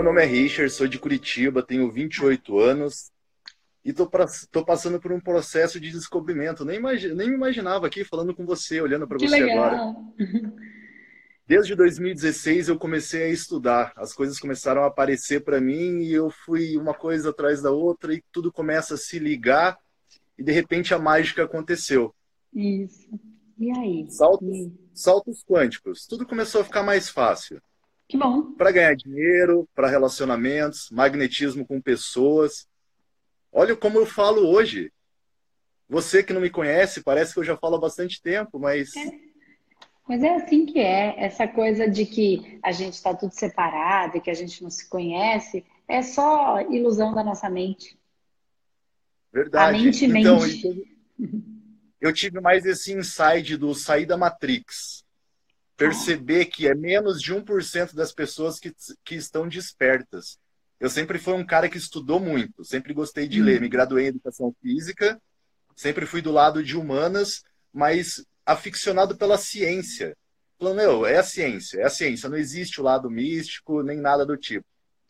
Meu nome é Richard, sou de Curitiba, tenho 28 anos e tô, pra, tô passando por um processo de descobrimento. Nem, imagi, nem me imaginava aqui falando com você, olhando para você legal. agora. Desde 2016 eu comecei a estudar, as coisas começaram a aparecer para mim e eu fui uma coisa atrás da outra e tudo começa a se ligar e de repente a mágica aconteceu. Isso. E aí? Saltos, e... saltos quânticos. Tudo começou a ficar mais fácil. Que bom. Para ganhar dinheiro, para relacionamentos, magnetismo com pessoas. Olha como eu falo hoje. Você que não me conhece, parece que eu já falo há bastante tempo, mas. É. Mas é assim que é. Essa coisa de que a gente está tudo separado e que a gente não se conhece, é só ilusão da nossa mente. Verdade. A mente então, mente. Eu tive mais esse insight do sair da Matrix. Perceber que é menos de 1% das pessoas que, que estão despertas. Eu sempre fui um cara que estudou muito, sempre gostei de hum. ler. Me graduei em educação física, sempre fui do lado de humanas, mas aficionado pela ciência. Falando, meu, é a ciência, é a ciência, não existe o lado místico, nem nada do tipo.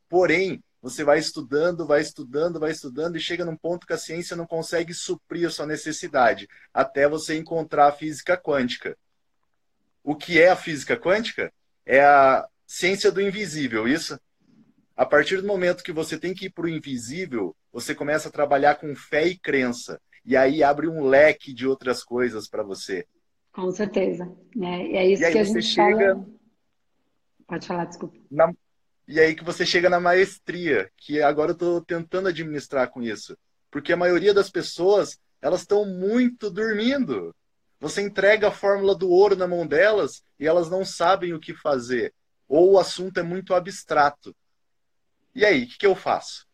Porém, você vai estudando, vai estudando, vai estudando e chega num ponto que a ciência não consegue suprir a sua necessidade, até você encontrar a física quântica. O que é a física quântica? É a ciência do invisível, isso? A partir do momento que você tem que ir para o invisível, você começa a trabalhar com fé e crença. E aí abre um leque de outras coisas para você. Com certeza. É, é isso que a gente chega... fala. Pode falar, desculpa. Na e aí que você chega na maestria, que agora eu estou tentando administrar com isso. Porque a maioria das pessoas, elas estão muito dormindo. Você entrega a fórmula do ouro na mão delas e elas não sabem o que fazer. Ou o assunto é muito abstrato. E aí, o que, que eu faço?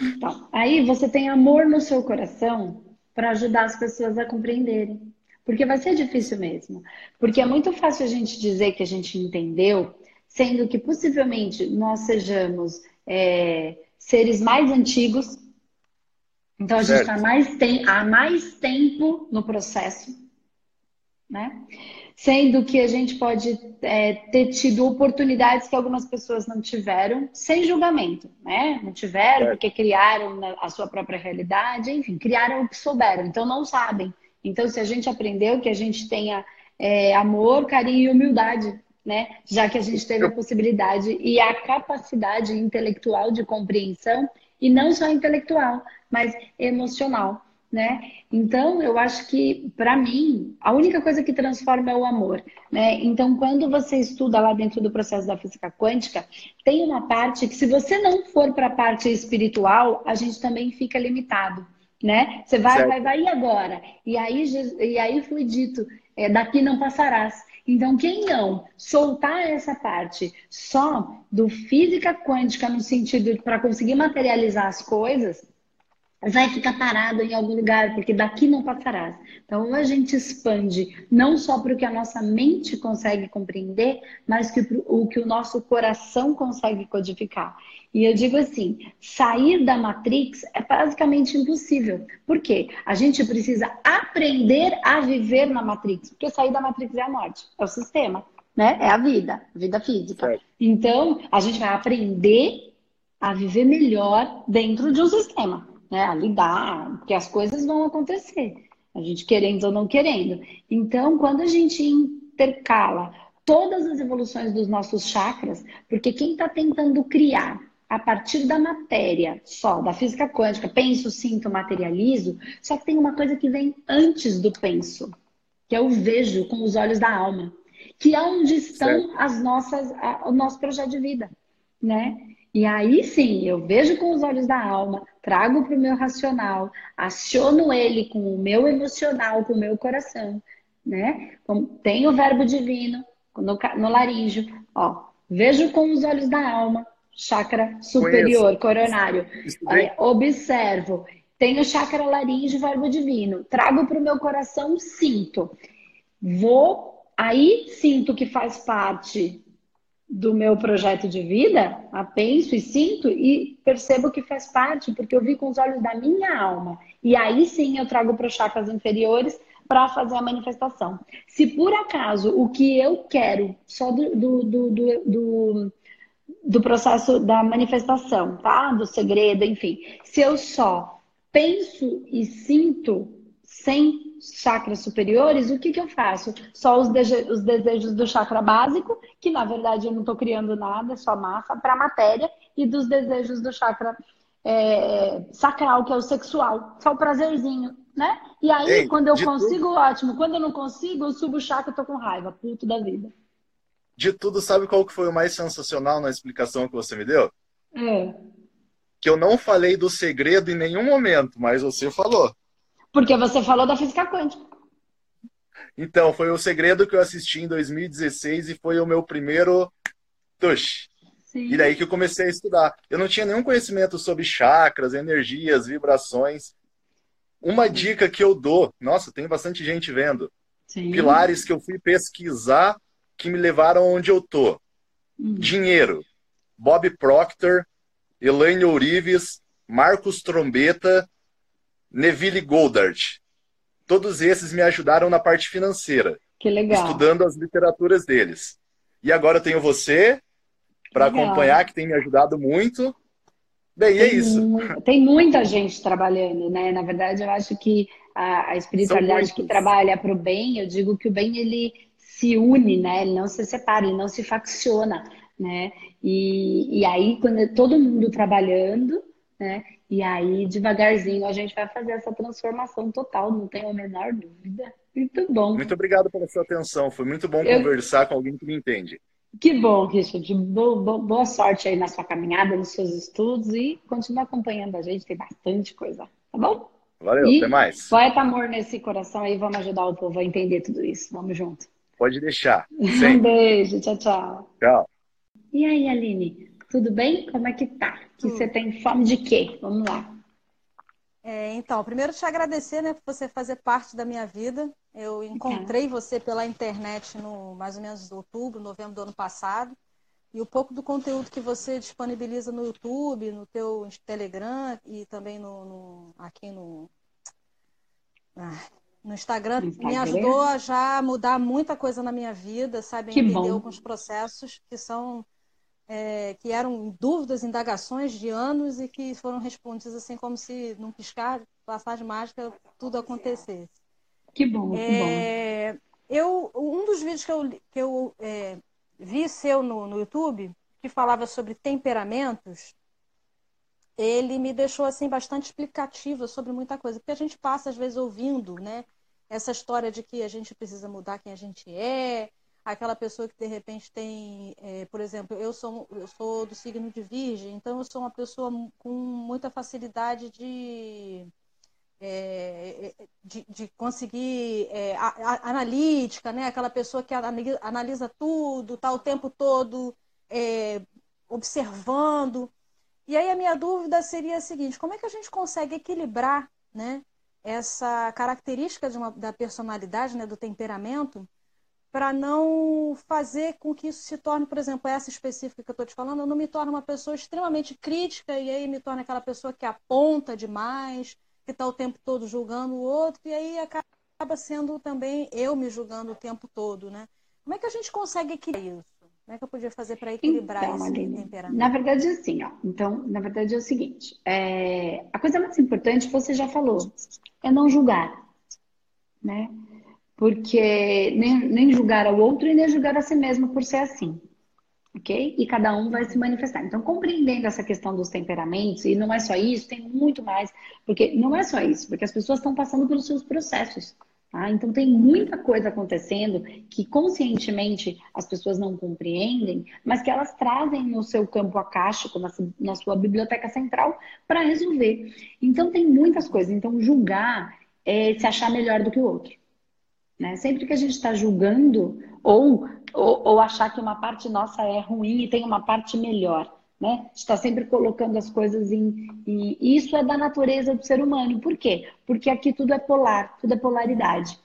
Então, aí você tem amor no seu coração para ajudar as pessoas a compreenderem. Porque vai ser difícil mesmo. Porque é muito fácil a gente dizer que a gente entendeu sendo que possivelmente nós sejamos é, seres mais antigos. Então a gente está mais tem, há mais tempo no processo, né? Sendo que a gente pode é, ter tido oportunidades que algumas pessoas não tiveram, sem julgamento, né? Não tiveram certo. porque criaram a sua própria realidade, enfim, criaram o que souberam, então não sabem. Então, se a gente aprendeu que a gente tenha é, amor, carinho e humildade né? Já que a gente teve a possibilidade e a capacidade intelectual de compreensão, e não só intelectual, mas emocional, né? Então, eu acho que, para mim, a única coisa que transforma é o amor, né? Então, quando você estuda lá dentro do processo da física quântica, tem uma parte que, se você não for para a parte espiritual, a gente também fica limitado, né? Você vai, certo. vai, vai, e agora? E aí, e aí foi dito, é, daqui não passarás. Então, quem não soltar essa parte só do física quântica no sentido para conseguir materializar as coisas, vai ficar parado em algum lugar, porque daqui não passarás. Então, a gente expande não só para o que a nossa mente consegue compreender, mas que o que o nosso coração consegue codificar. E eu digo assim: sair da Matrix é basicamente impossível. Por quê? A gente precisa aprender a viver na Matrix, porque sair da Matrix é a morte, é o sistema, né? É a vida, a vida física. É. Então, a gente vai aprender a viver melhor dentro de um sistema, né? A lidar, porque as coisas vão acontecer, a gente querendo ou não querendo. Então, quando a gente intercala todas as evoluções dos nossos chakras, porque quem está tentando criar a partir da matéria só, da física quântica, penso, sinto, materializo, só que tem uma coisa que vem antes do penso, que eu vejo com os olhos da alma, que é onde estão certo. as nossas, a, o nosso projeto de vida, né? E aí sim, eu vejo com os olhos da alma, trago para o meu racional, aciono ele com o meu emocional, com o meu coração, né? Tem o verbo divino no, no laríngeo, ó, vejo com os olhos da alma, chakra superior, Conheço. coronário. É, observo. Tenho chakra laríngeo, verbo divino. Trago para o meu coração, sinto. Vou, aí sinto que faz parte do meu projeto de vida, a penso e sinto e percebo que faz parte, porque eu vi com os olhos da minha alma. E aí sim eu trago para os chakras inferiores para fazer a manifestação. Se por acaso o que eu quero só do, do, do, do do processo da manifestação, tá? Do segredo, enfim. Se eu só penso e sinto sem chakras superiores, o que, que eu faço? Só os, os desejos do chakra básico, que na verdade eu não estou criando nada, é só massa, para a matéria, e dos desejos do chakra é, sacral, que é o sexual, só o prazerzinho, né? E aí, Ei, quando eu consigo, tudo... ótimo. Quando eu não consigo, eu subo o chakra, eu tô com raiva, puto da vida. De tudo, sabe qual que foi o mais sensacional na explicação que você me deu? É que eu não falei do segredo em nenhum momento, mas você falou. Porque você falou da física quântica. Então, foi o segredo que eu assisti em 2016 e foi o meu primeiro tush. Sim. E daí que eu comecei a estudar. Eu não tinha nenhum conhecimento sobre chakras, energias, vibrações. Uma dica que eu dou, nossa, tem bastante gente vendo. Sim. Pilares que eu fui pesquisar que me levaram onde eu tô. Hum. Dinheiro. Bob Proctor, Elaine Ourives, Marcos Trombeta, Neville Goldart. Todos esses me ajudaram na parte financeira. Que legal. Estudando as literaturas deles. E agora eu tenho você para acompanhar, que tem me ajudado muito. Bem, é tem é isso. tem muita gente trabalhando, né? Na verdade, eu acho que a, a espiritualidade que trabalha para o bem, eu digo que o bem ele se une, né? Ele não se separa, ele não se facciona né? E, e aí, quando é todo mundo trabalhando, né? E aí, devagarzinho, a gente vai fazer essa transformação total, não tenho a menor dúvida. Muito bom. Muito obrigado pela sua atenção. Foi muito bom Eu... conversar com alguém que me entende. Que bom, Richard. Boa, boa, sorte aí na sua caminhada, nos seus estudos e continue acompanhando a gente, tem bastante coisa, tá bom? Valeu, e até mais. Poeta amor nesse coração aí, vamos ajudar o povo a entender tudo isso. Vamos junto. Pode deixar. um beijo, tchau, tchau. Tchau. E aí, Aline, tudo bem? Como é que tá? Que você tem fome de quê? Vamos lá. É, então, primeiro te agradecer, né, por você fazer parte da minha vida. Eu encontrei você pela internet no mais ou menos outubro, novembro do ano passado. E o pouco do conteúdo que você disponibiliza no YouTube, no teu Telegram e também no, no aqui no, ah, no Instagram, Instagram, me ajudou a já mudar muita coisa na minha vida, sabe? Que Entender bom. alguns processos que são é, que eram dúvidas, indagações de anos e que foram respondidas assim como se num piscar, passagem mágica, tudo acontecesse. Que bom, que é, bom. Eu, um dos vídeos que eu, que eu é, vi seu no, no YouTube, que falava sobre temperamentos, ele me deixou assim bastante explicativa sobre muita coisa, porque a gente passa às vezes ouvindo, né, essa história de que a gente precisa mudar quem a gente é, aquela pessoa que de repente tem, é, por exemplo, eu sou, eu sou do signo de Virgem, então eu sou uma pessoa com muita facilidade de, é, de, de, conseguir é, a, a, analítica, né? aquela pessoa que analisa, tudo, está o tempo todo é, observando. E aí a minha dúvida seria a seguinte: como é que a gente consegue equilibrar né, essa característica de uma, da personalidade, né, do temperamento? Para não fazer com que isso se torne, por exemplo, essa específica que eu estou te falando, eu não me torne uma pessoa extremamente crítica e aí me torna aquela pessoa que aponta demais, que está o tempo todo julgando o outro, e aí acaba sendo também eu me julgando o tempo todo, né? Como é que a gente consegue equilibrar isso? Como é que eu podia fazer para equilibrar então, esse Aline, temperamento? Na verdade, assim, ó. Então, na verdade é o seguinte: é... a coisa mais importante, você já falou, é não julgar, né? Porque nem, nem julgar ao outro e nem julgar a si mesmo por ser assim. Ok? E cada um vai se manifestar. Então, compreendendo essa questão dos temperamentos, e não é só isso, tem muito mais, porque não é só isso, porque as pessoas estão passando pelos seus processos. Tá? Então, tem muita coisa acontecendo que conscientemente as pessoas não compreendem, mas que elas trazem no seu campo acástico, na, na sua biblioteca central, para resolver. Então, tem muitas coisas. Então, julgar é se achar melhor do que o outro. Né? Sempre que a gente está julgando ou, ou, ou, achar que uma parte nossa é ruim e tem uma parte melhor, né? está sempre colocando as coisas em, em. Isso é da natureza do ser humano. Por quê? Porque aqui tudo é polar, tudo é polaridade.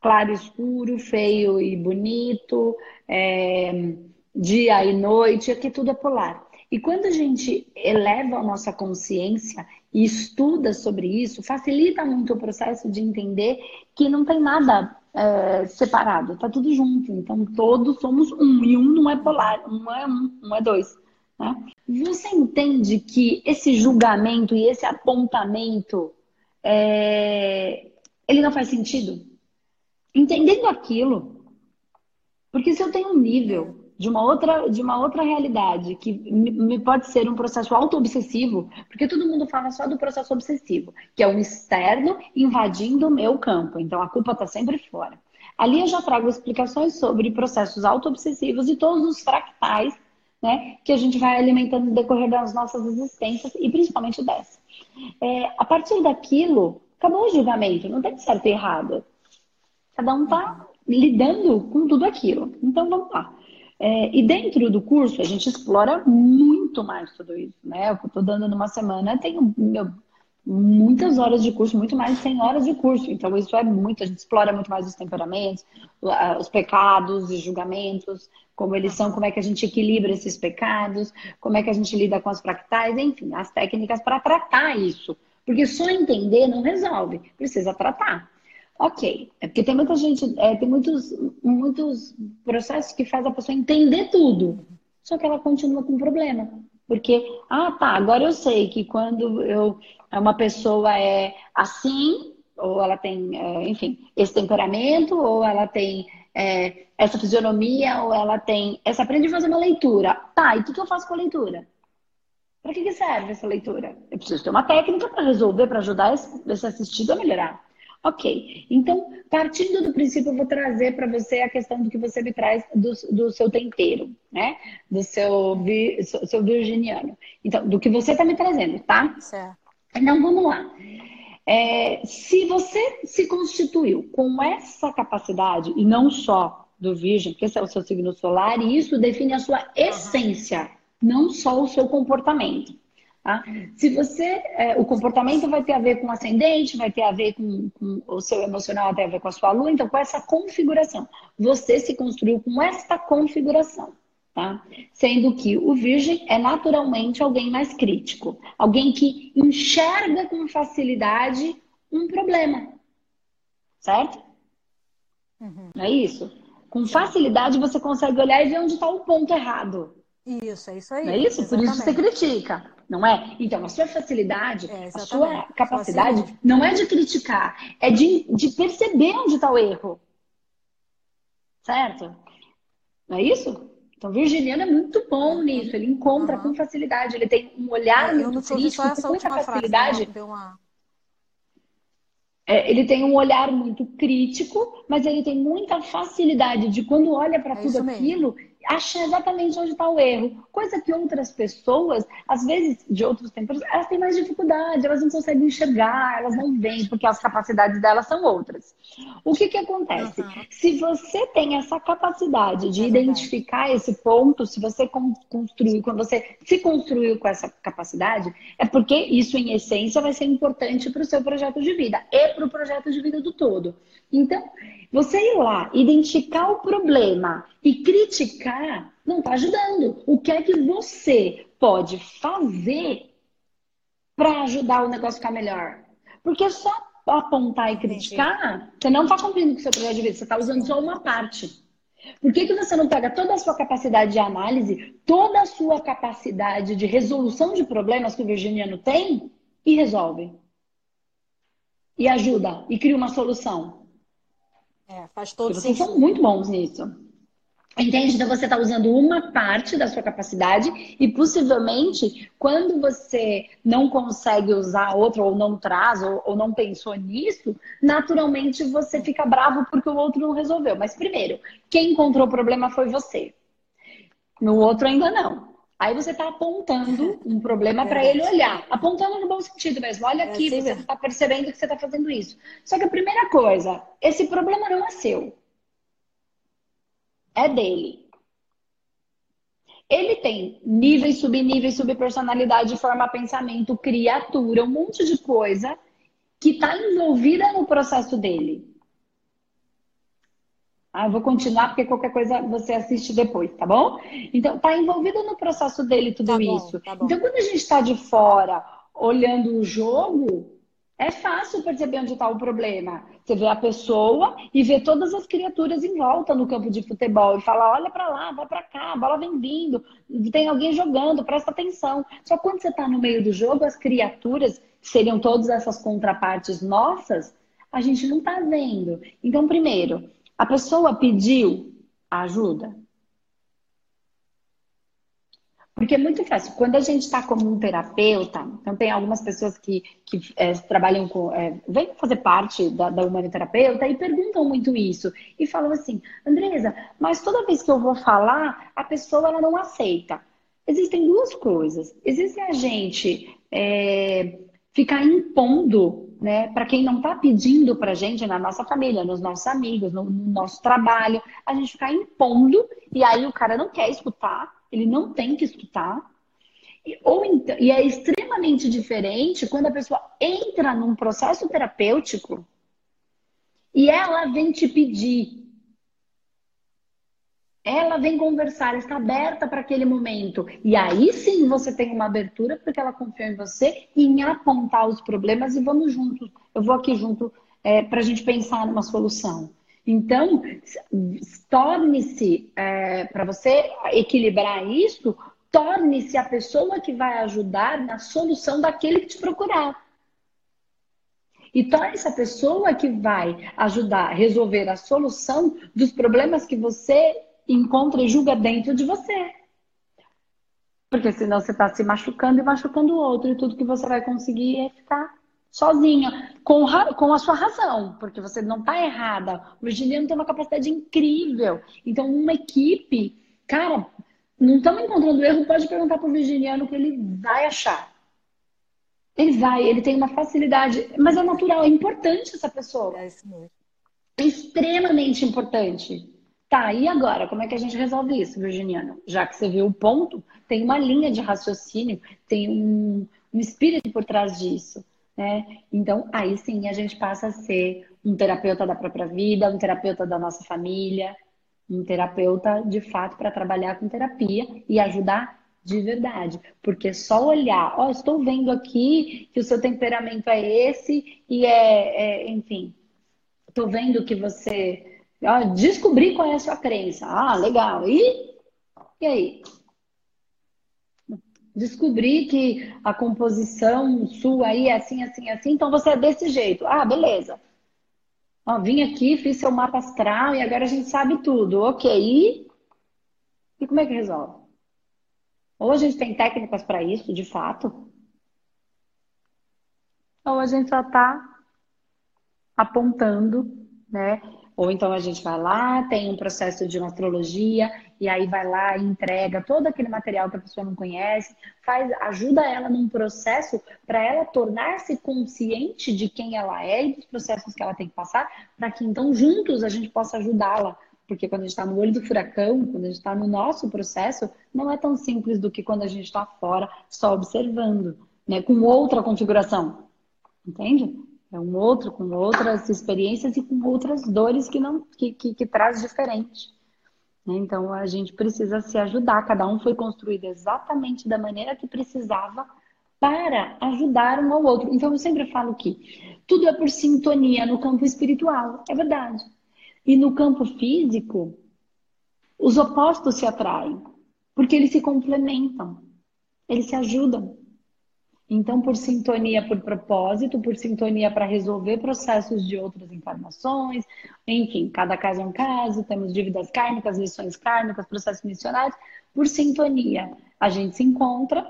Claro e escuro, feio e bonito, é... dia e noite, aqui tudo é polar. E quando a gente eleva a nossa consciência e estuda sobre isso, facilita muito o processo de entender que não tem nada é, separado, tá tudo junto. Então todos somos um, e um não é polar, um é um, um é dois. Né? Você entende que esse julgamento e esse apontamento é... ele não faz sentido? Entendendo aquilo, porque se eu tenho um nível de uma outra, de uma outra realidade, que me pode ser um processo auto-obsessivo, porque todo mundo fala só do processo obsessivo, que é um externo invadindo o meu campo. Então a culpa está sempre fora. Ali eu já trago explicações sobre processos auto-obsessivos e todos os fractais né, que a gente vai alimentando no decorrer das nossas existências e principalmente dessa. É, a partir daquilo, acabou o julgamento, não tem certo e errado. Cada um está lidando com tudo aquilo. Então vamos lá. É, e dentro do curso, a gente explora muito mais tudo isso, né? Eu estou dando numa semana, tenho meu, muitas horas de curso, muito mais de 100 horas de curso. Então, isso é muito, a gente explora muito mais os temperamentos, os pecados e julgamentos, como eles são, como é que a gente equilibra esses pecados, como é que a gente lida com as fractais, enfim, as técnicas para tratar isso. Porque só entender não resolve, precisa tratar. Ok, é porque tem muita gente, é, tem muitos, muitos processos que faz a pessoa entender tudo, só que ela continua com problema. Porque, ah, tá, agora eu sei que quando eu, uma pessoa é assim, ou ela tem, é, enfim, esse temperamento, ou ela tem é, essa fisionomia, ou ela tem. Essa aprende a fazer uma leitura. Tá, e o que, que eu faço com a leitura? Para que, que serve essa leitura? Eu preciso ter uma técnica para resolver, para ajudar esse, esse assistido a melhorar. Ok. Então, partindo do princípio, eu vou trazer para você a questão do que você me traz do, do seu tempero, né? Do seu, seu virginiano. Então, do que você está me trazendo, tá? Certo. Então, vamos lá. É, se você se constituiu com essa capacidade, e não só do virgem, porque esse é o seu signo solar, e isso define a sua essência, não só o seu comportamento. Tá? Se você, é, o comportamento vai ter a ver com o ascendente, vai ter a ver com, com, o seu emocional, tem a ver com a sua lua, então com essa configuração. Você se construiu com esta configuração, tá? Sendo que o virgem é naturalmente alguém mais crítico, alguém que enxerga com facilidade um problema, certo? Uhum. É isso? Com facilidade você consegue olhar e ver onde está o ponto errado. Isso, é isso aí. Não é isso? Exatamente. Por isso você critica não é? Então, a sua facilidade, é, a sua capacidade não é de criticar, é de, de perceber onde está o erro. Certo? Não é isso? Então, o virginiano é muito bom nisso, ele encontra uhum. com facilidade, ele tem um olhar é, muito crítico, com muita facilidade. Frase, uma... é, ele tem um olhar muito crítico, mas ele tem muita facilidade de quando olha para é tudo aquilo, achar exatamente onde está o erro. Coisa que outras pessoas, às vezes, de outros tempos, elas têm mais dificuldade, elas não conseguem enxergar, elas não veem, porque as capacidades delas são outras. O que, que acontece? Uhum. Se você tem essa capacidade de é identificar esse ponto, se você construiu, quando você se construiu com essa capacidade, é porque isso, em essência, vai ser importante para o seu projeto de vida e para o projeto de vida do todo. Então, você ir lá, identificar o problema e criticar, não está ajudando. O que é que você pode fazer para ajudar o negócio a ficar melhor? Porque só apontar e criticar, você não está cumprindo com o seu projeto de vida, você está usando só uma parte. Por que, que você não pega toda a sua capacidade de análise, toda a sua capacidade de resolução de problemas que o virginiano tem e resolve? E ajuda, e cria uma solução. É, faz todo Vocês são muito bons nisso. Entende? Então você está usando uma parte da sua capacidade e possivelmente quando você não consegue usar outra ou não traz ou, ou, não pensou nisso, naturalmente você fica bravo porque o outro não resolveu. Mas primeiro, quem encontrou o problema foi você. No outro ainda não. Aí você está apontando um problema para ele olhar. Apontando no bom sentido mesmo. Olha é aqui, é assim você está percebendo que você está fazendo isso. Só que a primeira coisa, esse problema não é seu. É dele. Ele tem níveis, subníveis, subpersonalidade, forma, pensamento, criatura, um monte de coisa que está envolvida no processo dele. Ah, eu vou continuar porque qualquer coisa você assiste depois, tá bom? Então, tá envolvido no processo dele tudo tá bom, isso. Tá então, quando a gente está de fora olhando o jogo, É fácil perceber onde está o problema. Você vê a pessoa e vê todas as criaturas em volta no campo de futebol e fala: olha para lá, vai para cá, a bola vem vindo, tem alguém jogando, presta atenção. Só quando você está no meio do jogo, as criaturas, que seriam todas essas contrapartes nossas, a gente não está vendo. Então, primeiro, a pessoa pediu ajuda. Porque é muito fácil. Quando a gente está como um terapeuta, então tem algumas pessoas que, que é, trabalham com. É, vêm fazer parte da, da humanoterapeuta e perguntam muito isso. E falam assim, Andresa, mas toda vez que eu vou falar, a pessoa ela não aceita. Existem duas coisas. Existe a gente é, ficar impondo, né, para quem não está pedindo para a gente, na nossa família, nos nossos amigos, no, no nosso trabalho, a gente ficar impondo e aí o cara não quer escutar ele não tem que escutar. Ou então, e é extremamente diferente quando a pessoa entra num processo terapêutico e ela vem te pedir. Ela vem conversar, está aberta para aquele momento. E aí sim você tem uma abertura porque ela confiou em você e em apontar os problemas e vamos juntos. Eu vou aqui junto é, para a gente pensar numa solução. Então, torne-se, é, para você equilibrar isso, torne-se a pessoa que vai ajudar na solução daquele que te procurar. E torne-se a pessoa que vai ajudar a resolver a solução dos problemas que você encontra e julga dentro de você. Porque senão você está se machucando e machucando o outro, e tudo que você vai conseguir é ficar sozinha, com, com a sua razão, porque você não está errada. O virginiano tem uma capacidade incrível. Então, uma equipe, cara, não estamos encontrando erro, pode perguntar para o virginiano que ele vai achar. Ele vai, ele tem uma facilidade, mas é natural, é importante essa pessoa. É isso mesmo. É extremamente importante. Tá, e agora? Como é que a gente resolve isso, virginiano? Já que você viu o ponto, tem uma linha de raciocínio, tem um, um espírito por trás disso. Né? Então, aí sim a gente passa a ser um terapeuta da própria vida, um terapeuta da nossa família, um terapeuta de fato para trabalhar com terapia e ajudar de verdade. Porque só olhar, ó, oh, estou vendo aqui que o seu temperamento é esse e é, é enfim, estou vendo que você ó, descobri qual é a sua crença. Ah, legal. E, e aí? Descobri que a composição sua aí é assim, assim, assim, então você é desse jeito. Ah, beleza. Ó, vim aqui, fiz seu mapa astral e agora a gente sabe tudo. Ok. E, e como é que resolve? Ou a gente tem técnicas para isso, de fato, ou a gente só está apontando, né? Ou então a gente vai lá, tem um processo de astrologia e aí vai lá e entrega todo aquele material que a pessoa não conhece, faz, ajuda ela num processo para ela tornar-se consciente de quem ela é e dos processos que ela tem que passar, para que então juntos a gente possa ajudá-la. Porque quando a gente está no olho do furacão, quando a gente está no nosso processo, não é tão simples do que quando a gente está fora, só observando, né? com outra configuração. Entende? É um outro, com outras experiências e com outras dores que não que, que, que traz diferente. Né? Então a gente precisa se ajudar, cada um foi construído exatamente da maneira que precisava para ajudar um ao outro. Então eu sempre falo que tudo é por sintonia no campo espiritual, é verdade. E no campo físico, os opostos se atraem, porque eles se complementam, eles se ajudam. Então, por sintonia por propósito, por sintonia para resolver processos de outras encarnações, enfim, cada caso é um caso, temos dívidas kármicas, lições kármicas, processos missionários, por sintonia a gente se encontra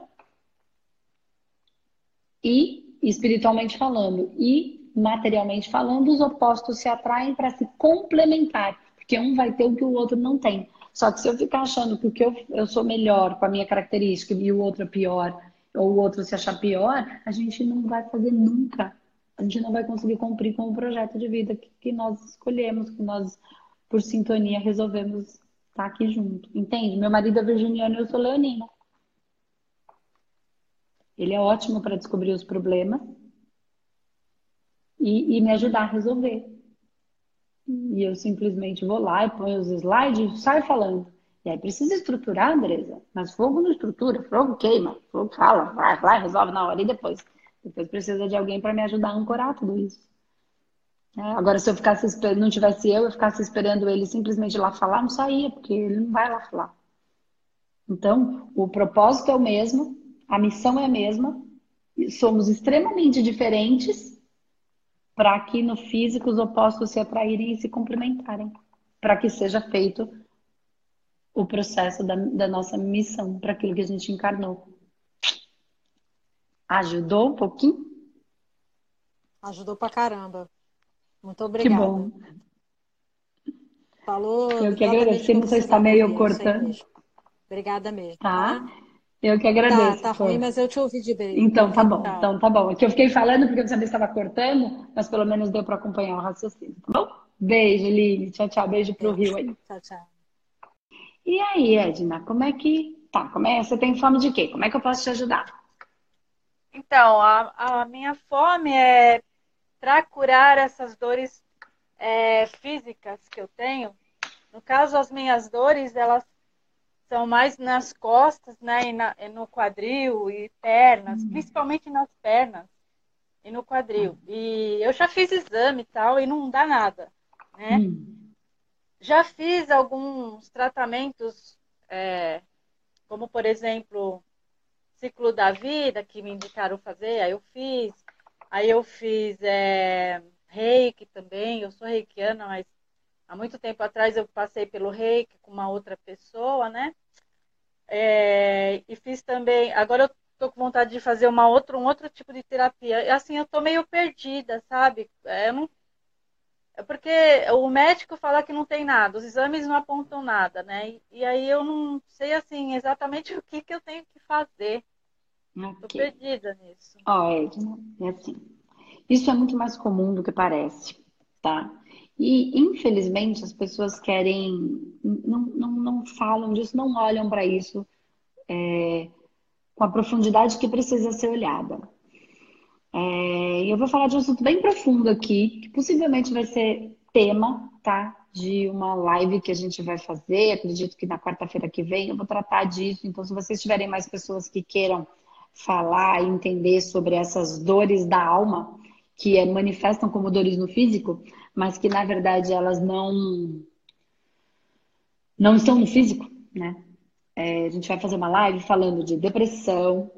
e, espiritualmente falando, e materialmente falando, os opostos se atraem para se complementar, porque um vai ter o que o outro não tem. Só que se eu ficar achando que o que eu, eu sou melhor com a minha característica e o outro é pior, ou o outro se achar pior, a gente não vai fazer nunca. A gente não vai conseguir cumprir com o projeto de vida que, que nós escolhemos, que nós, por sintonia, resolvemos estar aqui junto. Entende? Meu marido é virginiano e eu sou leonina. Ele é ótimo para descobrir os problemas e, e, me ajudar a resolver. E eu simplesmente vou lá e ponho os slides e saio falando. E aí precisa estruturar, Andresa. Mas fogo não estrutura, fogo queima, fogo fala, vai, vai, resolve na hora e depois. Depois precisa de alguém para me ajudar a ancorar tudo isso. É, agora, se eu ficasse não tivesse eu, eu ficasse esperando ele simplesmente lá falar, não saía, porque ele não vai lá falar. Então, o propósito é o mesmo, a missão é a mesma, somos extremamente diferentes para que no físico os opostos se atraírem e se complementarem, para que seja feito o processo da, da nossa missão, para aquilo que a gente encarnou. Ajudou um pouquinho? Ajudou pra caramba. Muito obrigada. Que bom. Falou. Eu que agradeço. Se está meio cortando. Obrigada mesmo. Tá. tá? Eu que agradeço. Tá, tá ruim, mas eu te ouvi de bem. Então tá bom. Tá. Então tá bom. É que eu fiquei falando porque eu não sabia se estava cortando, mas pelo menos deu para acompanhar o raciocínio, tá bom? Beijo, Lili. Tchau, tchau. Beijo pro Rio aí. Tchau, tchau. E aí, Edna, como é que tá? Como é? Você tem fome de quê? Como é que eu posso te ajudar? Então, a, a minha fome é para curar essas dores é, físicas que eu tenho. No caso, as minhas dores, elas são mais nas costas, né, e, na, e no quadril e pernas, hum. principalmente nas pernas e no quadril. Hum. E eu já fiz exame e tal e não dá nada, né? Hum. Já fiz alguns tratamentos, é, como por exemplo, ciclo da vida, que me indicaram fazer, aí eu fiz. Aí eu fiz é, reiki também, eu sou reikiana, mas há muito tempo atrás eu passei pelo reiki com uma outra pessoa, né? É, e fiz também. Agora eu tô com vontade de fazer uma outra, um outro tipo de terapia. Assim, eu tô meio perdida, sabe? É, eu não, porque o médico fala que não tem nada, os exames não apontam nada, né? E, e aí eu não sei assim exatamente o que, que eu tenho que fazer. Okay. Tô perdida nisso. Ó, oh, Edna, é assim. Isso é muito mais comum do que parece, tá? E, infelizmente, as pessoas querem, não, não, não falam disso, não olham para isso é, com a profundidade que precisa ser olhada. É, eu vou falar de um assunto bem profundo aqui, que possivelmente vai ser tema, tá? De uma live que a gente vai fazer. Acredito que na quarta-feira que vem eu vou tratar disso. Então, se vocês tiverem mais pessoas que queiram falar e entender sobre essas dores da alma, que é, manifestam como dores no físico, mas que na verdade elas não não estão no físico, né? É, a gente vai fazer uma live falando de depressão,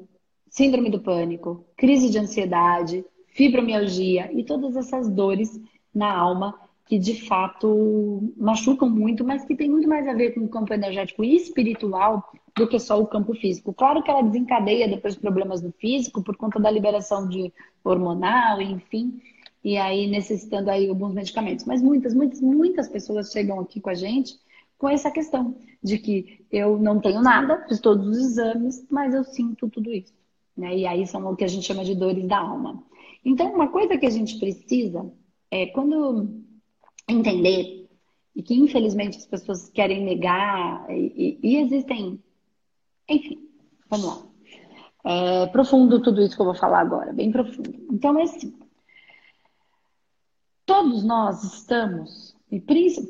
síndrome do pânico, crise de ansiedade, fibromialgia e todas essas dores na alma que de fato machucam muito, mas que tem muito mais a ver com o campo energético e espiritual do que só o campo físico. Claro que ela desencadeia depois problemas no físico por conta da liberação de hormonal, enfim, e aí necessitando aí alguns medicamentos. Mas muitas, muitas, muitas pessoas chegam aqui com a gente com essa questão de que eu não tenho nada, fiz todos os exames, mas eu sinto tudo isso. Né? E aí são o que a gente chama de dores da alma. Então, uma coisa que a gente precisa é quando entender e que infelizmente as pessoas querem negar e, e, e existem, enfim, vamos lá. É profundo tudo isso que eu vou falar agora, bem profundo. Então é assim, todos nós estamos, e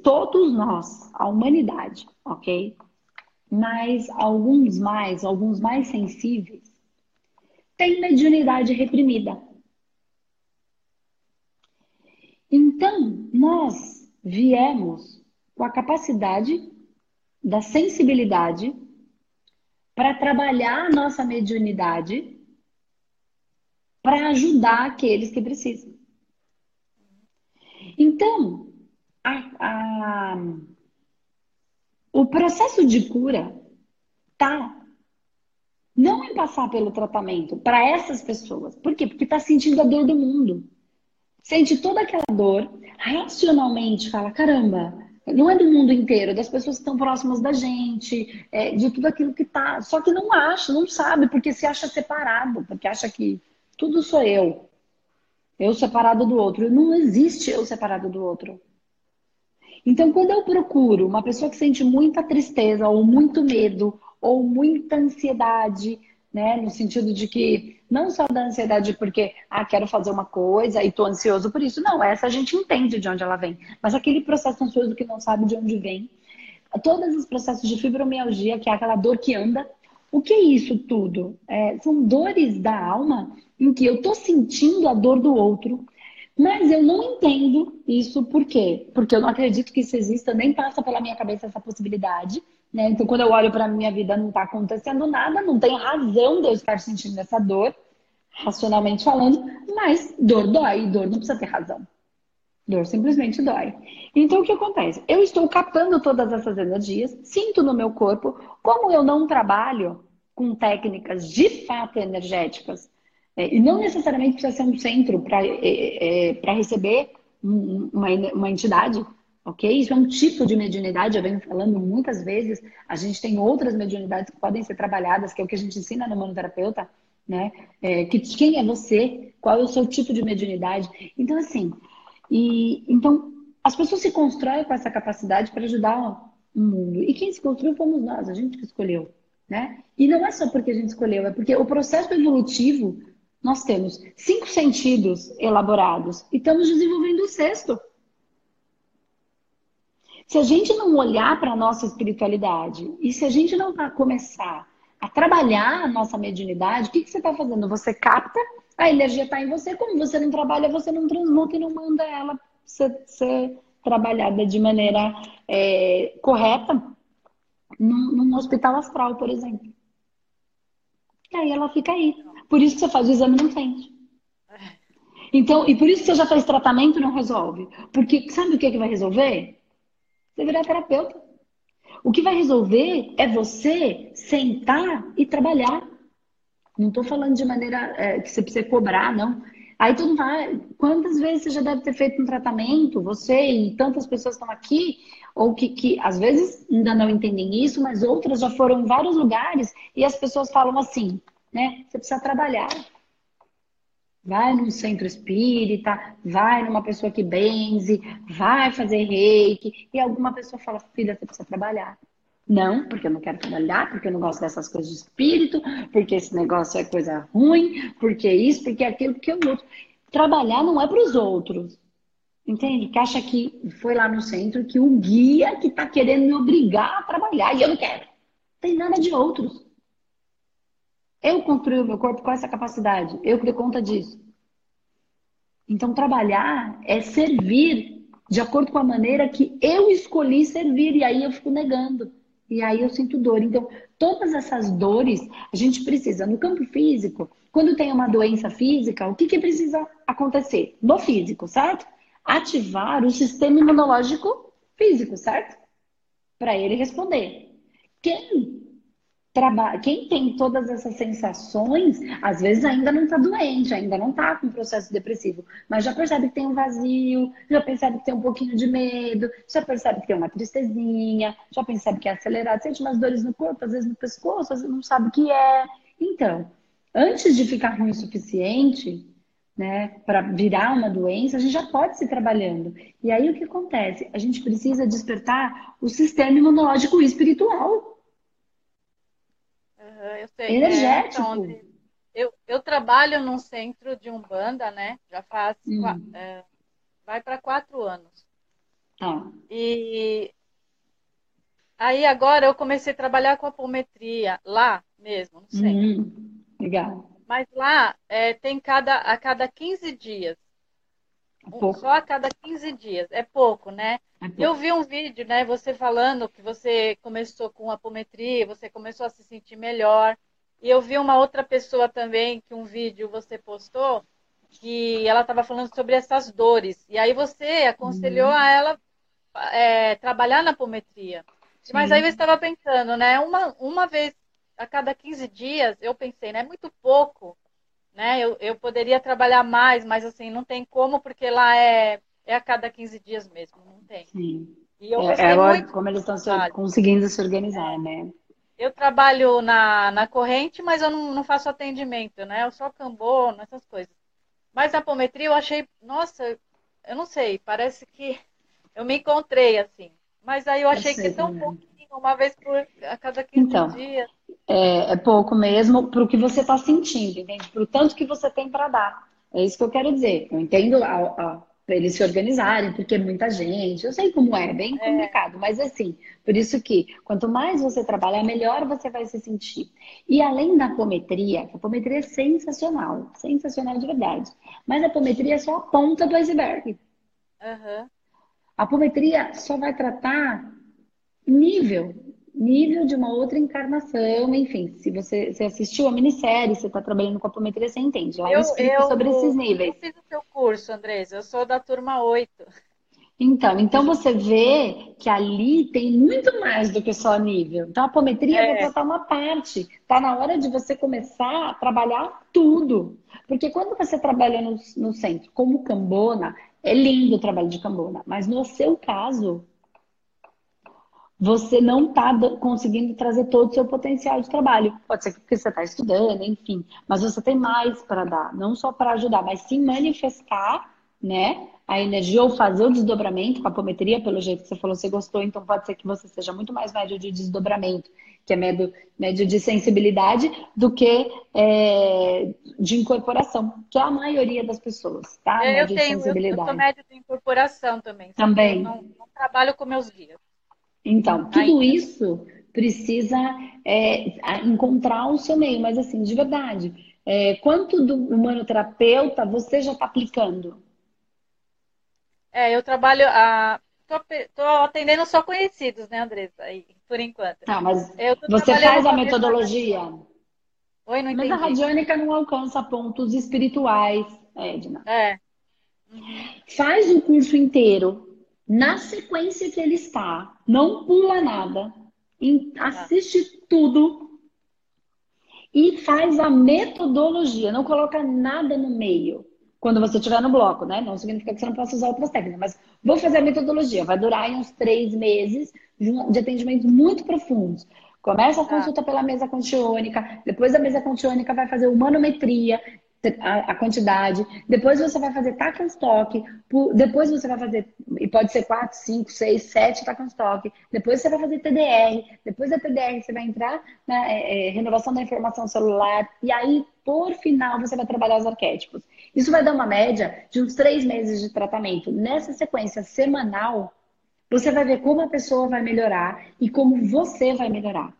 todos nós, a humanidade, ok? Mas alguns mais, alguns mais sensíveis, têm mediunidade reprimida. Então, nós viemos com a capacidade da sensibilidade para trabalhar a nossa mediunidade para ajudar aqueles que precisam. Então, a, a, o processo de cura tá não em passar pelo tratamento para essas pessoas. Por quê? Porque está sentindo a dor do mundo sente toda aquela dor, racionalmente fala: caramba, não é do mundo inteiro, das pessoas que estão próximas da gente, é, de tudo aquilo que tá. Só que não acha, não sabe, porque se acha separado, porque acha que tudo sou eu. Eu separado do outro. Não existe eu separado do outro. Então, quando eu procuro uma pessoa que sente muita tristeza, ou muito medo, ou muita ansiedade, né? No sentido de que não só da ansiedade porque, ah, quero fazer uma coisa e tô ansioso por isso. Não, essa a gente entende de onde ela vem. Mas aquele processo ansioso que não sabe de onde vem. Todos os processos de fibromialgia, que é aquela dor que anda, O que é isso tudo? É, são dores da alma em que eu estou sentindo a dor do outro, mas eu não entendo isso por quê? Porque eu não acredito que isso exista, nem passa pela minha cabeça essa possibilidade. Né? Então, quando eu olho para a minha vida, não está acontecendo nada, não tem razão de eu estar sentindo essa dor, racionalmente falando, mas dor dói, dor não precisa ter razão. Dor simplesmente dói. Então, o que acontece? Eu estou captando todas essas energias, sinto no meu corpo, como eu não trabalho com técnicas de fato energéticas, é, e não necessariamente precisa ser um centro para é, é, receber uma, uma entidade, ok? Isso é um tipo de mediunidade, eu venho falando muitas vezes. A gente tem outras mediunidades que podem ser trabalhadas, que é o que a gente ensina no manoterapeuta, né? É, que quem é você? Qual é o seu tipo de mediunidade? Então, assim, e, então as pessoas se constroem com essa capacidade para ajudar o mundo. E quem se construiu fomos nós, a gente que escolheu, né? E não é só porque a gente escolheu, é porque o processo evolutivo nós temos cinco sentidos elaborados e estamos desenvolvendo o sexto. Se a gente não olhar para a nossa espiritualidade e se a gente não começar a trabalhar a nossa mediunidade, o que, que você está fazendo? Você capta, a energia está em você, como você não trabalha, você não transmuta e não manda ela ser, ser trabalhada de maneira é, correta num, num hospital astral, por exemplo. E aí ela fica aí. Por isso que você faz o exame não sente. Então, e por isso que você já fez tratamento e não resolve. Porque sabe o que, é que vai resolver? Você virar terapeuta. O que vai resolver é você sentar e trabalhar. Não estou falando de maneira é, que você precisa cobrar, não. Aí tu não vai. Quantas vezes você já deve ter feito um tratamento, você e tantas pessoas estão aqui, ou que, que às vezes ainda não entendem isso, mas outras já foram em vários lugares e as pessoas falam assim: né? Você precisa trabalhar. Vai num centro espírita, vai numa pessoa que benze, vai fazer reiki, e alguma pessoa fala, filha, você precisa trabalhar. Não, porque eu não quero trabalhar, porque eu não gosto dessas coisas de espírito, porque esse negócio é coisa ruim, porque isso, porque aquilo, porque o outro. Trabalhar não é para os outros. Entende? Que acha que foi lá no centro que o guia que está querendo me obrigar a trabalhar e eu não quero. Tem nada de outros. Eu construí o meu corpo com essa capacidade. Eu que dei conta disso. Então, trabalhar é servir de acordo com a maneira que eu escolhi servir. E aí eu fico negando. E aí eu sinto dor. Então, todas essas dores a gente precisa. No campo físico, quando tem uma doença física, o que, que precisa acontecer? No físico, certo? Ativar o sistema imunológico físico, certo? Para ele responder. Quem quem tem todas essas sensações, às vezes ainda não está doente, ainda não está com processo depressivo, mas já percebe que tem um vazio, já percebe que tem um pouquinho de medo, já percebe que tem uma tristezinha, já percebe que é acelerado, sente umas dores no corpo, às vezes no pescoço, às vezes não sabe o que é. Então, antes de ficar ruim o suficiente, né, para virar uma doença, a gente já pode se trabalhando. E aí o que acontece? A gente precisa despertar o sistema imunológico espiritual eu sei. Energético. É, então, eu, eu trabalho num centro de Umbanda, né? Já faz. Hum. É, vai para quatro anos. Ah. E aí agora eu comecei a trabalhar com apometria lá mesmo, no centro. Hum, legal. Mas lá é, tem cada, a cada 15 dias. Um, só a cada 15 dias. É pouco, né? É pouco. Eu vi um vídeo, né? Você falando que você começou com apometria, você começou a se sentir melhor. E eu vi uma outra pessoa também, que um vídeo você postou, que ela estava falando sobre essas dores. E aí você aconselhou uhum. a ela é, trabalhar na apometria. Sim. Mas aí eu estava pensando, né? Uma, uma vez a cada 15 dias, eu pensei, né? É muito pouco né? Eu, eu poderia trabalhar mais, mas assim, não tem como, porque lá é, é a cada 15 dias mesmo, não tem. Sim. E eu é, é muito como eles estão se, conseguindo se organizar, né? Eu trabalho na, na corrente, mas eu não, não faço atendimento, né? Eu só cambono, essas coisas. Mas a apometria eu achei, nossa, eu não sei, parece que eu me encontrei assim. Mas aí eu achei eu sei, que é tão né? pouquinho, uma vez por a cada 15 então, dias. É, é pouco mesmo para o que você está sentindo, entende? Para o tanto que você tem para dar. É isso que eu quero dizer. Eu entendo a, a, para eles se organizarem, porque é muita gente. Eu sei como é, bem é. complicado, é. mas assim, por isso que quanto mais você trabalhar, melhor você vai se sentir. E além da apometria, a apometria é sensacional, sensacional de verdade. Mas a apometria é só a ponta do iceberg. Uhum. A apometria só vai tratar nível, nível de uma outra encarnação, enfim. Se você, você assistiu a minissérie, você está trabalhando com apometria, você entende. Ela eu, explica eu, sobre esses níveis. Eu fiz o seu curso, Andresa, eu sou da turma 8. Então, então você vê que ali tem muito mais do que só nível. Então a apometria é. vai tratar uma parte. Está na hora de você começar a trabalhar tudo. Porque quando você trabalha no, no centro como cambona, é lindo o trabalho de cambona. Mas no seu caso, você não está conseguindo trazer todo o seu potencial de trabalho. Pode ser porque você está estudando, enfim. Mas você tem mais para dar, não só para ajudar, mas sim manifestar, né? A energia ou fazer o desdobramento com a apometria, pelo jeito que você falou, você gostou, então pode ser que você seja muito mais médio de desdobramento, que é médio, médio de sensibilidade, do que é, de incorporação, que é a maioria das pessoas, tá? Eu, médio tenho, de sensibilidade. Eu, eu sou médio de incorporação também. Também. Eu não, não trabalho com meus guias. Então, tudo isso precisa é, encontrar o seu meio, mas assim, de verdade, é, quanto do humanoterapeuta você já está aplicando? É, eu trabalho a. Tô, tô, atendendo só conhecidos, né, Andressa? Aí, por enquanto. Tá, mas você faz a metodologia? Oi, não entendi. Mas a radiônica não alcança pontos espirituais, Edna. É. Faz o curso inteiro na sequência que ele está, não pula nada, assiste tudo e faz a metodologia, não coloca nada no meio. Quando você estiver no bloco, né? Não significa que você não possa usar outras técnicas, mas vou fazer a metodologia. Vai durar uns três meses de atendimentos muito profundos. Começa a tá. consulta pela mesa contiônica, depois da mesa contiônica vai fazer humanometria, a, quantidade. Depois você vai fazer tac and stock. Depois você vai fazer, e pode ser 4, 5, 6, 7 tac and stock. Depois você vai fazer TDR. Depois da TDR você vai entrar na é, é, renovação da informação celular. E aí, por final, você vai trabalhar os arquétipos. Isso vai dar uma média de uns 3 meses de tratamento. Nessa sequência semanal, você vai ver como a pessoa vai melhorar e como você vai melhorar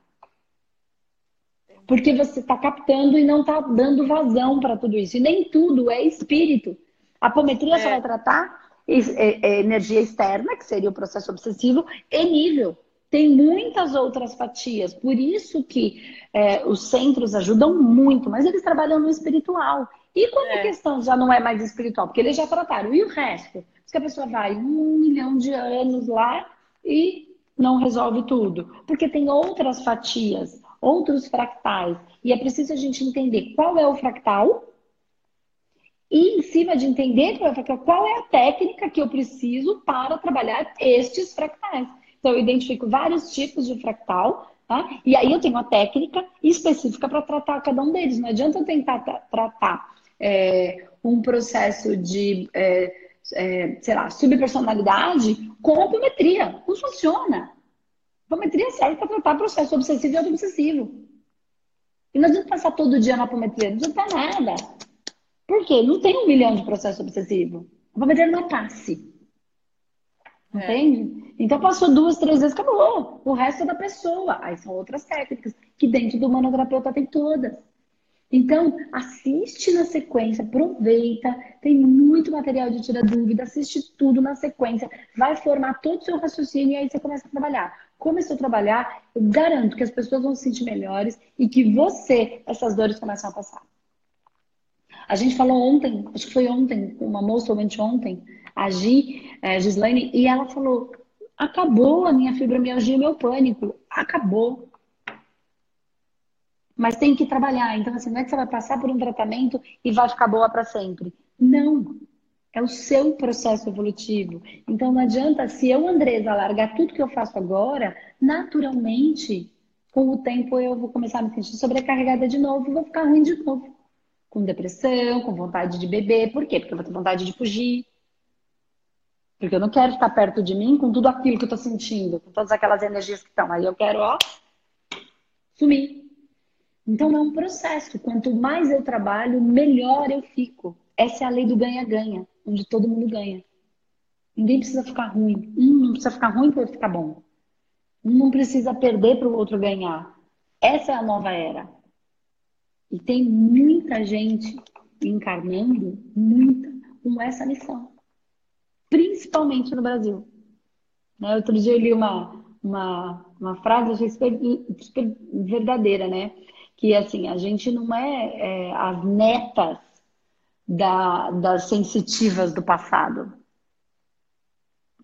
porque você está captando e não está dando vazão para tudo isso. E nem tudo é espírito. A apometria é. só vai tratar é, é, energia externa, que seria o processo obsessivo, e nível. Tem muitas outras fatias. Por isso que é, os centros ajudam muito, mas eles trabalham no espiritual. E quando a é. questão já não é mais espiritual? Porque eles já trataram. E o resto? Se a pessoa vai um milhão de anos lá e não resolve tudo. Porque tem outras fatias outros fractais. E é preciso a gente entender qual é o fractal e, em cima de entender qual é qual é a técnica que eu preciso para trabalhar estes fractais. Então, eu identifico vários tipos de fractal, tá? E aí eu tenho a técnica específica para tratar cada um deles. Não adianta eu tentar tratar é, um processo de, é, é, sei lá, subpersonalidade com apometria. Não funciona. Apometria serve para tratar processo obsessivo e auto-obsessivo. E não adianta passar todo dia na apometria, não adianta nada. Por quê? Não tem um milhão de processo obsessivo. A apometria não é passe. É. Entende? Então passou duas, três vezes, acabou. O resto é da pessoa. Aí são outras técnicas, que dentro do manoterapeuta tem todas. Então, assiste na sequência, aproveita, tem muito material de tirar dúvida, assiste tudo na sequência, vai formar todo o seu raciocínio e aí você começa a trabalhar começou a trabalhar, eu garanto que as pessoas vão se sentir melhores e que você, essas dores começam a passar. A gente falou ontem, acho que foi ontem, uma moça ou ontem, a Gi, a Gislaine, e ela falou: acabou a minha fibromialgia, o meu pânico, acabou. Mas tem que trabalhar. Então, assim, não é que você vai passar por um tratamento e vai ficar boa para sempre. Não. É o seu processo evolutivo. Então não adianta, se eu, Andresa, largar tudo que eu faço agora, naturalmente, com o tempo eu vou começar a me sentir sobrecarregada de novo e vou ficar ruim de novo. Com depressão, com vontade de beber. Por quê? Porque eu vou ter vontade de fugir. Porque eu não quero estar perto de mim com tudo aquilo que eu tô sentindo, com todas aquelas energias que estão. Aí eu quero, ó, sumir. Então é um processo. Quanto mais eu trabalho, melhor eu fico. Essa é a lei do ganha-ganha onde todo mundo ganha. Ninguém precisa ficar ruim. Um não precisa ficar ruim para outro ficar bom. Um não precisa perder para o outro ganhar. Essa é a nova era. E tem muita gente encarnando, muita, com essa missão. Principalmente no Brasil. Né? Outro dia eu li uma, uma, uma frase, achei super, super verdadeira, né? Que assim, a gente não é, é as netas da, das sensitivas do passado.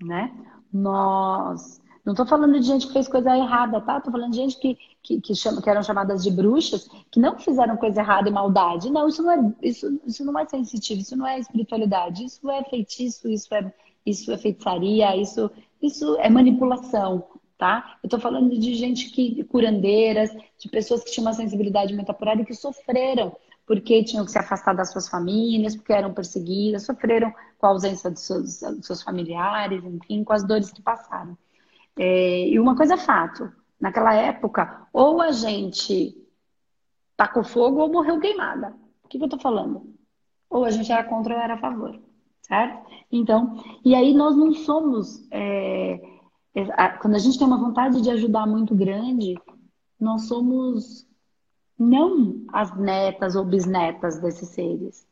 Né? Nós. Não estou falando de gente que fez coisa errada, tá? Estou falando de gente que, que, que, chama, que eram chamadas de bruxas, que não fizeram coisa errada e maldade. Não, isso não é, isso, isso não é sensitivo, isso não é espiritualidade, isso é feitiço, isso é, isso é feitiçaria, isso, isso é manipulação, tá? Eu estou falando de gente que, curandeiras, de pessoas que tinham uma sensibilidade muito apurada e que sofreram porque tinham que se afastar das suas famílias, porque eram perseguidas, sofreram com a ausência dos seus, dos seus familiares, enfim, com as dores que passaram. É, e uma coisa é fato, naquela época, ou a gente tacou fogo ou morreu queimada. O que, que eu estou falando? Ou a gente era contra ou era a favor, certo? Então, e aí nós não somos. É, é, quando a gente tem uma vontade de ajudar muito grande, nós somos não as netas ou bisnetas desses seres.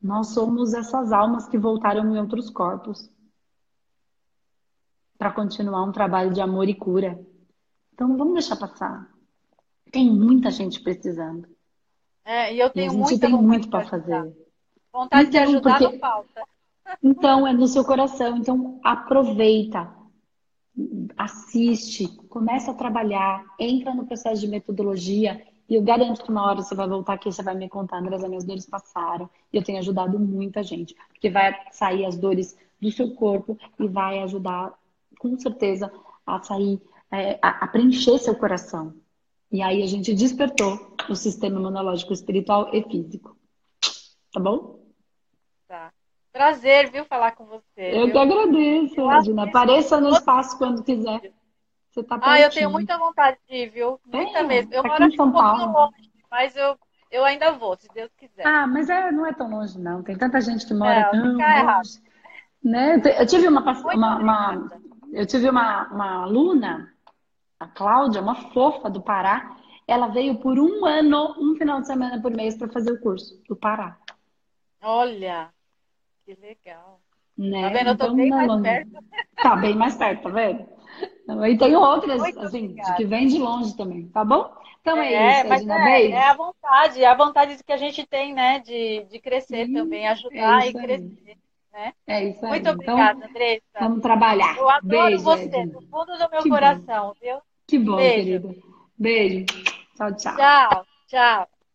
Nós somos essas almas que voltaram em outros corpos para continuar um trabalho de amor e cura. Então não vamos deixar passar. Tem muita gente precisando. É, e eu tenho e a gente tem muito para fazer. Vontade então, de ajudar porque... não falta. Então, é no seu coração. Então, aproveita assiste, começa a trabalhar, entra no processo de metodologia e eu garanto que uma hora você vai voltar aqui, você vai me contar, Andrés, as minhas dores passaram e eu tenho ajudado muita gente, porque vai sair as dores do seu corpo e vai ajudar, com certeza, a sair, é, a, a preencher seu coração. E aí a gente despertou o sistema imunológico espiritual e físico. Tá bom? Tá. Prazer, viu, falar com você. Eu viu? que agradeço, Regina. Apareça no espaço quando quiser. Você tá ah, eu tenho muita vontade de ir, viu? Muita é, mesmo. Eu tá moro aqui um pouquinho longe, mas eu, eu ainda vou, se Deus quiser. Ah, mas é, não é tão longe, não. Tem tanta gente que mora é, tão longe. Né? Eu tive uma, uma, uma, eu tive uma, uma aluna, a Cláudia, uma fofa do Pará. Ela veio por um ano, um final de semana por mês, para fazer o curso do Pará. Olha! Que legal. Né? Tá vendo? Eu tô então, bem mais longe. perto. Tá bem mais perto, tá vendo? E tem outras, Muito assim, que vem de longe também, tá bom? Então é, é isso, mas é, é, a vontade, é a vontade que a gente tem, né, de, de crescer Sim, também, ajudar é e crescer. Né? É isso aí. Muito obrigada, então, Andressa. Vamos trabalhar. Eu adoro Beijo, você, do fundo do meu que coração, bom. viu? Que bom, Beijo. querida. Beijo. Tchau, tchau. Tchau, tchau.